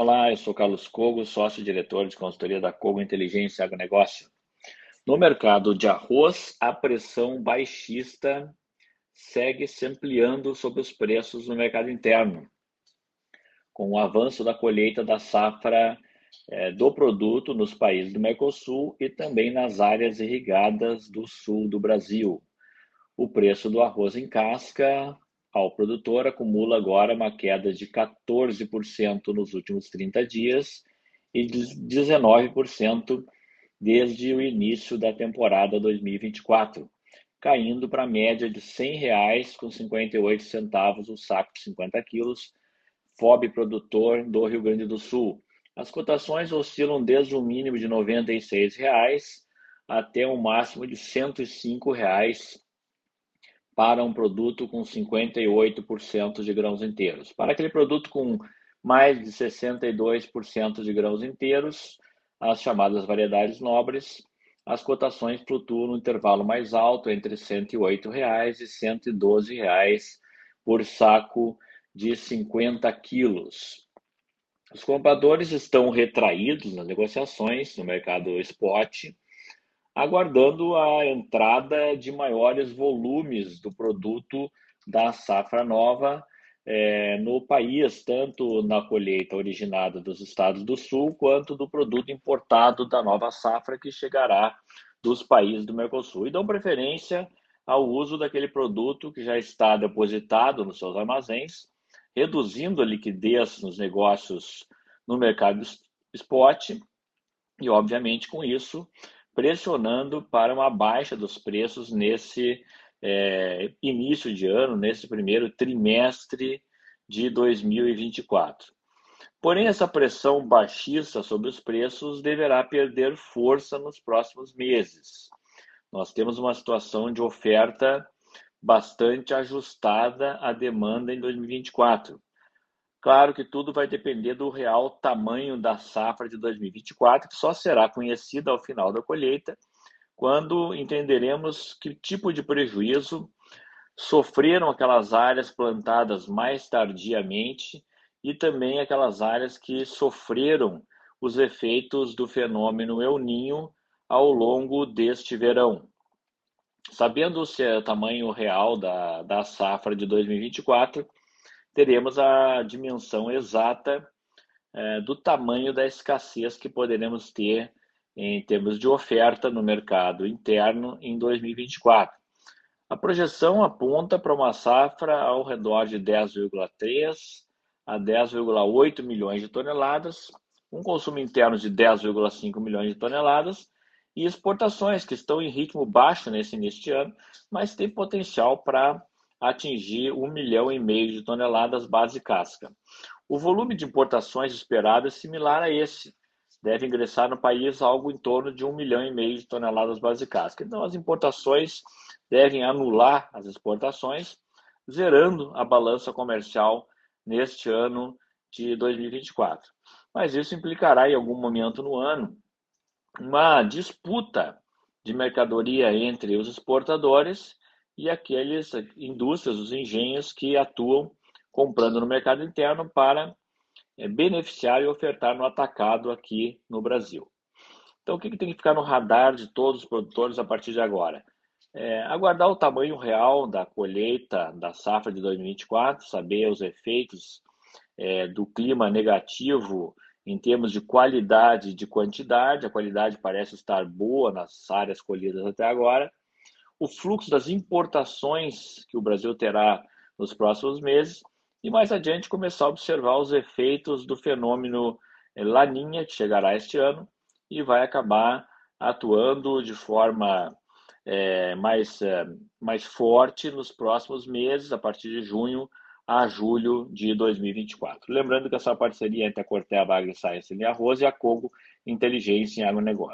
Olá, eu sou Carlos Cogo, sócio-diretor de consultoria da Cogo Inteligência Agronegócio. No mercado de arroz, a pressão baixista segue se ampliando sobre os preços no mercado interno, com o avanço da colheita da safra é, do produto nos países do Mercosul e também nas áreas irrigadas do sul do Brasil. O preço do arroz em casca ao produtor acumula agora uma queda de 14% nos últimos 30 dias e de 19% desde o início da temporada 2024, caindo para a média de R$ 100,58 o saco de 50 quilos, FOB produtor do Rio Grande do Sul. As cotações oscilam desde um mínimo de R$ 96,00 até um máximo de R$ 105,00 para um produto com 58% de grãos inteiros. Para aquele produto com mais de 62% de grãos inteiros, as chamadas variedades nobres, as cotações flutuam no intervalo mais alto entre 108 reais e 112 reais por saco de 50 quilos. Os compradores estão retraídos nas negociações no mercado spot, aguardando a entrada de maiores volumes do produto da safra nova é, no país, tanto na colheita originada dos estados do sul, quanto do produto importado da nova safra que chegará dos países do Mercosul. E dão preferência ao uso daquele produto que já está depositado nos seus armazéns, reduzindo a liquidez nos negócios no mercado spot e, obviamente, com isso, pressionando para uma baixa dos preços nesse é, início de ano, nesse primeiro trimestre de 2024. Porém, essa pressão baixista sobre os preços deverá perder força nos próximos meses. Nós temos uma situação de oferta bastante ajustada à demanda em 2024. Claro que tudo vai depender do real tamanho da safra de 2024, que só será conhecida ao final da colheita, quando entenderemos que tipo de prejuízo sofreram aquelas áreas plantadas mais tardiamente e também aquelas áreas que sofreram os efeitos do fenômeno El Ninho ao longo deste verão. Sabendo se é o tamanho real da, da safra de 2024, teremos a dimensão exata é, do tamanho da escassez que poderemos ter em termos de oferta no mercado interno em 2024. A projeção aponta para uma safra ao redor de 10,3 a 10,8 milhões de toneladas, um consumo interno de 10,5 milhões de toneladas e exportações que estão em ritmo baixo nesse início de ano, mas tem potencial para atingir um milhão e meio de toneladas base casca. O volume de importações esperado é similar a esse. Deve ingressar no país algo em torno de um milhão e meio de toneladas base casca. Então, as importações devem anular as exportações, zerando a balança comercial neste ano de 2024. Mas isso implicará, em algum momento no ano, uma disputa de mercadoria entre os exportadores e aqueles indústrias, os engenhos que atuam comprando no mercado interno para é, beneficiar e ofertar no atacado aqui no Brasil. Então, o que, que tem que ficar no radar de todos os produtores a partir de agora? É, aguardar o tamanho real da colheita da safra de 2024, saber os efeitos é, do clima negativo em termos de qualidade e de quantidade. A qualidade parece estar boa nas áreas colhidas até agora, o fluxo das importações que o Brasil terá nos próximos meses e mais adiante começar a observar os efeitos do fenômeno eh, Laninha, que chegará este ano e vai acabar atuando de forma é, mais, é, mais forte nos próximos meses, a partir de junho a julho de 2024. Lembrando que essa parceria entre a Cortea Agri Science e a Arroz e a Cogo Inteligência em Agronegócio.